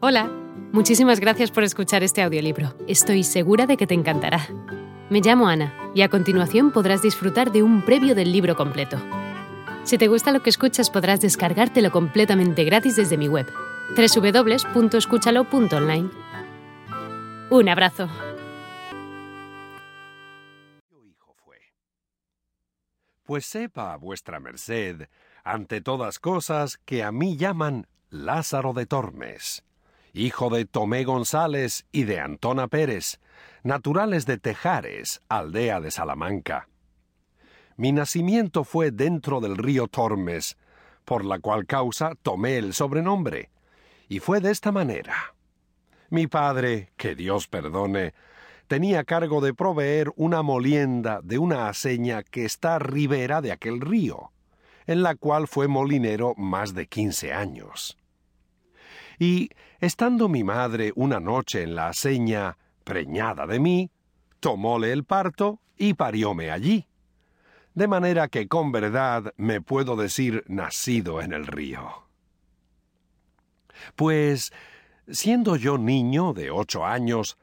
Hola, muchísimas gracias por escuchar este audiolibro. Estoy segura de que te encantará. Me llamo Ana y a continuación podrás disfrutar de un previo del libro completo. Si te gusta lo que escuchas podrás descargártelo completamente gratis desde mi web, www.escúchalo.online. Un abrazo. Pues sepa vuestra merced, ante todas cosas, que a mí llaman Lázaro de Tormes hijo de Tomé González y de Antona Pérez, naturales de Tejares, aldea de Salamanca. Mi nacimiento fue dentro del río Tormes, por la cual causa tomé el sobrenombre, y fue de esta manera. Mi padre, que Dios perdone, tenía cargo de proveer una molienda de una aceña que está ribera de aquel río, en la cual fue molinero más de quince años. Y, estando mi madre una noche en la seña, preñada de mí, tomóle el parto y parióme allí. De manera que con verdad me puedo decir nacido en el río. Pues, siendo yo niño de ocho años,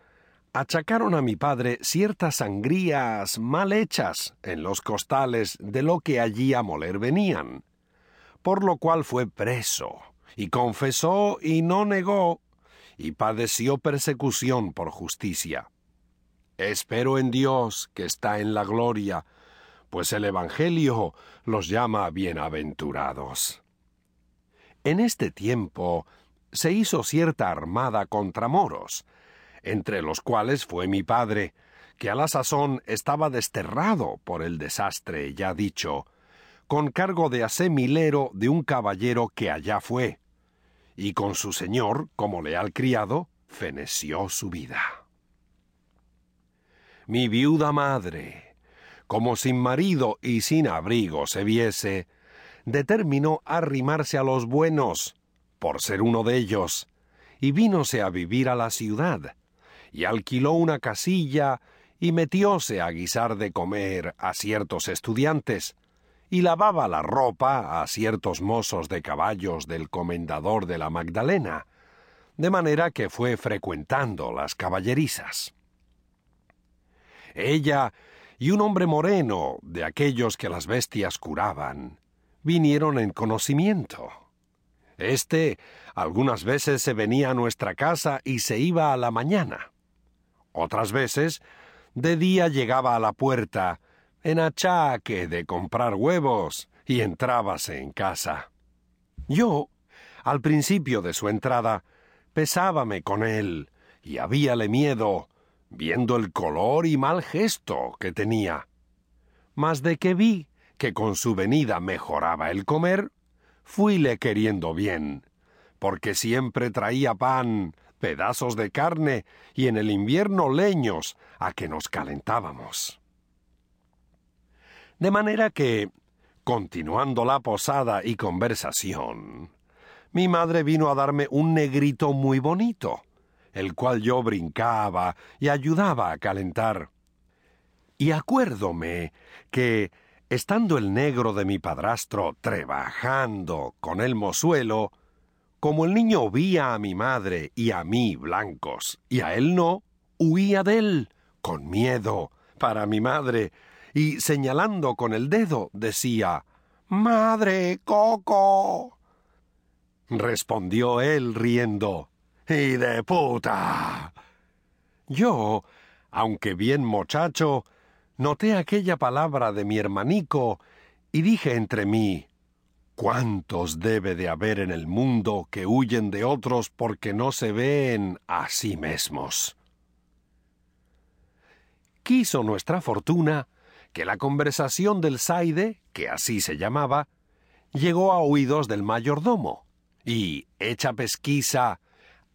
achacaron a mi padre ciertas sangrías mal hechas en los costales de lo que allí a moler venían, por lo cual fue preso y confesó y no negó, y padeció persecución por justicia. Espero en Dios que está en la gloria, pues el Evangelio los llama bienaventurados. En este tiempo se hizo cierta armada contra moros, entre los cuales fue mi padre, que a la sazón estaba desterrado por el desastre ya dicho, con cargo de asemilero de un caballero que allá fue, y con su señor, como leal criado, feneció su vida. Mi viuda madre, como sin marido y sin abrigo se viese, determinó arrimarse a los buenos, por ser uno de ellos, y vínose a vivir a la ciudad, y alquiló una casilla y metióse a guisar de comer a ciertos estudiantes, y lavaba la ropa a ciertos mozos de caballos del comendador de la Magdalena, de manera que fue frecuentando las caballerizas. Ella y un hombre moreno, de aquellos que las bestias curaban, vinieron en conocimiento. Este algunas veces se venía a nuestra casa y se iba a la mañana. Otras veces, de día llegaba a la puerta en achaque de comprar huevos y entrábase en casa. Yo, al principio de su entrada, pesábame con él y habíale miedo, viendo el color y mal gesto que tenía. Mas de que vi que con su venida mejoraba el comer, fuile queriendo bien, porque siempre traía pan, pedazos de carne y en el invierno leños a que nos calentábamos. De manera que, continuando la posada y conversación, mi madre vino a darme un negrito muy bonito, el cual yo brincaba y ayudaba a calentar. Y acuérdome que, estando el negro de mi padrastro trabajando con el mozuelo, como el niño vía a mi madre y a mí blancos, y a él no, huía de él, con miedo, para mi madre, y señalando con el dedo decía Madre Coco. Respondió él riendo. ¡Y de puta! Yo, aunque bien muchacho, noté aquella palabra de mi hermanico y dije entre mí ¿Cuántos debe de haber en el mundo que huyen de otros porque no se ven a sí mismos? Quiso nuestra fortuna que la conversación del Saide, que así se llamaba, llegó a oídos del mayordomo, y, hecha pesquisa,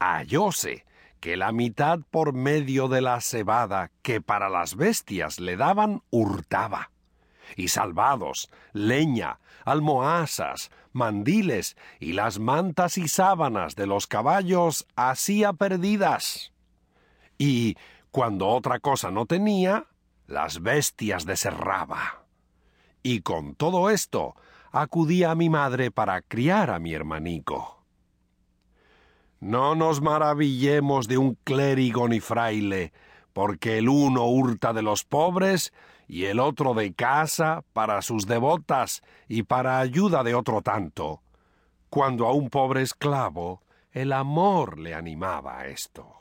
hallóse que la mitad por medio de la cebada que para las bestias le daban hurtaba, y salvados, leña, almohazas, mandiles y las mantas y sábanas de los caballos hacía perdidas. Y, cuando otra cosa no tenía, las bestias deserraba. Y con todo esto acudía a mi madre para criar a mi hermanico. No nos maravillemos de un clérigo ni fraile, porque el uno hurta de los pobres y el otro de casa para sus devotas y para ayuda de otro tanto, cuando a un pobre esclavo el amor le animaba a esto.